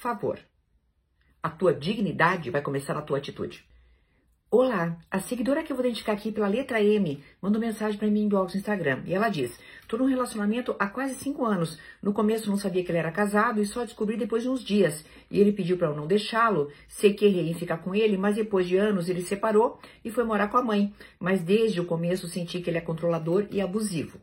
favor. A tua dignidade vai começar na tua atitude. Olá, a seguidora que eu vou identificar aqui pela letra M mandou mensagem para mim em inbox no Instagram. E ela diz: Tô num relacionamento há quase cinco anos. No começo não sabia que ele era casado e só descobri depois de uns dias. E ele pediu para eu não deixá-lo. Sei que errei em ficar com ele, mas depois de anos ele separou e foi morar com a mãe. Mas desde o começo senti que ele é controlador e abusivo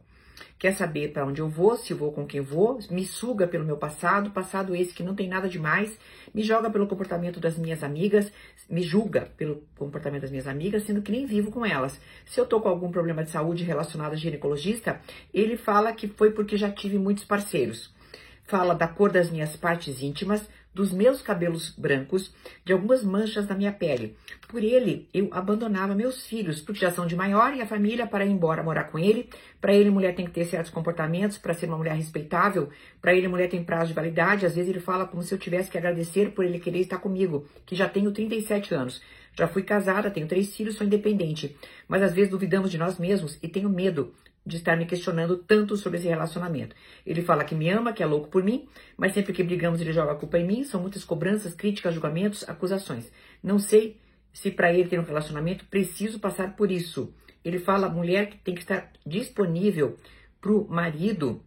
quer saber para onde eu vou, se vou com quem vou, me suga pelo meu passado, passado esse que não tem nada demais, me joga pelo comportamento das minhas amigas, me julga pelo comportamento das minhas amigas, sendo que nem vivo com elas. Se eu tô com algum problema de saúde relacionado a ginecologista, ele fala que foi porque já tive muitos parceiros. Fala da cor das minhas partes íntimas, dos meus cabelos brancos, de algumas manchas na minha pele. Por ele, eu abandonava meus filhos, porque já são de maior e a família para ir embora morar com ele. Para ele, mulher tem que ter certos comportamentos para ser uma mulher respeitável. Para ele, mulher tem prazo de validade. Às vezes ele fala como se eu tivesse que agradecer por ele querer estar comigo, que já tenho 37 anos. Já fui casada, tenho três filhos, sou independente. Mas às vezes duvidamos de nós mesmos e tenho medo de estar me questionando tanto sobre esse relacionamento. Ele fala que me ama, que é louco por mim, mas sempre que brigamos ele joga a culpa em mim. São muitas cobranças, críticas, julgamentos, acusações. Não sei se para ele ter um relacionamento preciso passar por isso. Ele fala mulher que tem que estar disponível para o marido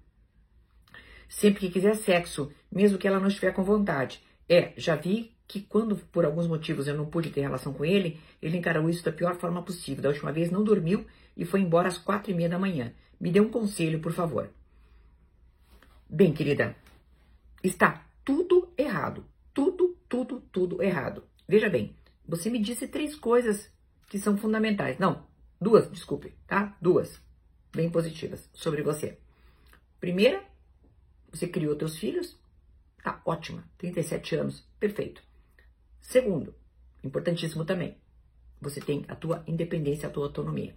sempre que quiser sexo, mesmo que ela não estiver com vontade. É, já vi que quando por alguns motivos eu não pude ter relação com ele, ele encarou isso da pior forma possível. Da última vez não dormiu e foi embora às quatro e meia da manhã. Me dê um conselho, por favor. Bem, querida, está tudo errado. Tudo, tudo, tudo errado. Veja bem, você me disse três coisas que são fundamentais. Não, duas, desculpe, tá? Duas, bem positivas sobre você. Primeira, você criou teus filhos, tá ótima, 37 anos, perfeito. Segundo, importantíssimo também, você tem a tua independência, a tua autonomia.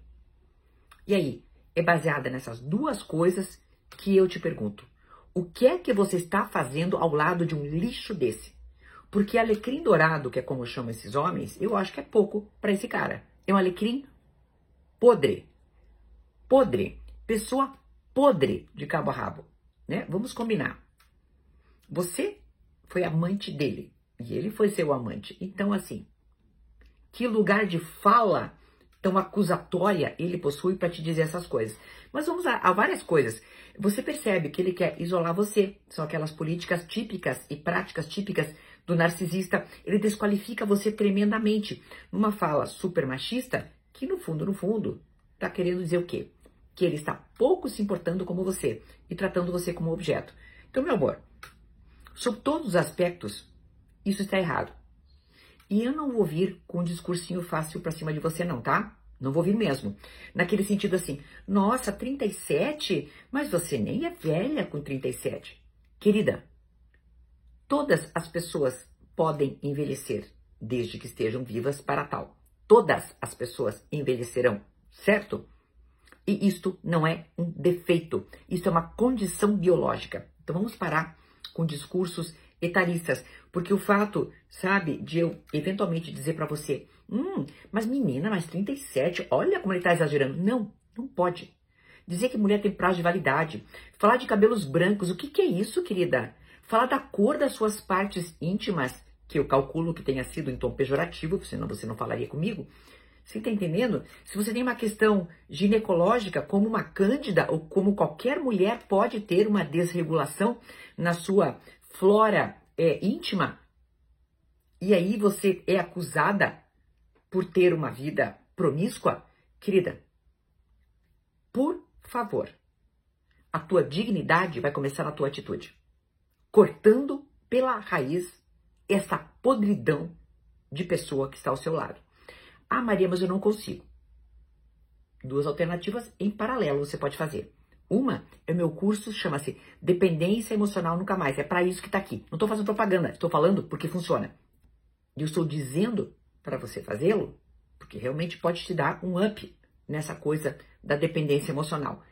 E aí, é baseada nessas duas coisas que eu te pergunto: o que é que você está fazendo ao lado de um lixo desse? Porque alecrim dourado, que é como chamam esses homens, eu acho que é pouco para esse cara. É um alecrim podre. Podre. Pessoa podre de cabo a rabo. Né? Vamos combinar. Você foi amante dele e ele foi seu amante. Então, assim, que lugar de fala tão acusatória ele possui para te dizer essas coisas. Mas vamos a, a, várias coisas. Você percebe que ele quer isolar você. São aquelas políticas típicas e práticas típicas do narcisista. Ele desqualifica você tremendamente. Numa fala super machista, que no fundo, no fundo, está querendo dizer o quê? Que ele está pouco se importando como você e tratando você como objeto. Então, meu amor, sob todos os aspectos, isso está errado. E eu não vou vir com um discursinho fácil para cima de você, não, tá? Não vou vir mesmo. Naquele sentido assim, nossa, 37? Mas você nem é velha com 37. Querida, todas as pessoas podem envelhecer, desde que estejam vivas para tal. Todas as pessoas envelhecerão, certo? E isto não é um defeito, isso é uma condição biológica. Então vamos parar com discursos etaristas, porque o fato, sabe, de eu eventualmente dizer para você, hum, mas menina, mas 37, olha como ele tá exagerando. Não, não pode. Dizer que mulher tem prazo de validade, falar de cabelos brancos, o que, que é isso, querida? Falar da cor das suas partes íntimas, que eu calculo que tenha sido em tom pejorativo, senão você não falaria comigo. Você está entendendo? Se você tem uma questão ginecológica, como uma cândida, ou como qualquer mulher pode ter uma desregulação na sua flora é, íntima, e aí você é acusada por ter uma vida promíscua, querida, por favor, a tua dignidade vai começar na tua atitude, cortando pela raiz essa podridão de pessoa que está ao seu lado. Ah, Maria, mas eu não consigo. Duas alternativas em paralelo você pode fazer. Uma é o meu curso, chama-se Dependência Emocional Nunca Mais. É para isso que está aqui. Não estou fazendo propaganda, estou falando porque funciona. E eu estou dizendo para você fazê-lo, porque realmente pode te dar um up nessa coisa da dependência emocional.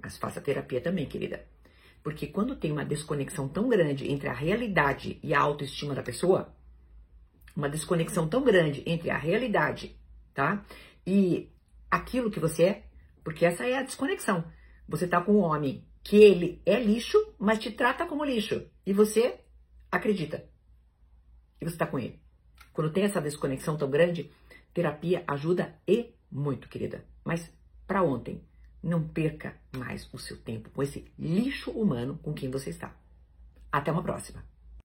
Mas faça terapia também, querida. Porque quando tem uma desconexão tão grande entre a realidade e a autoestima da pessoa, uma desconexão tão grande entre a realidade, tá? E aquilo que você é, porque essa é a desconexão. Você tá com um homem que ele é lixo, mas te trata como lixo. E você acredita. e você está com ele. Quando tem essa desconexão tão grande, terapia ajuda e muito, querida. Mas para ontem, não perca mais o seu tempo com esse lixo humano com quem você está. Até uma próxima.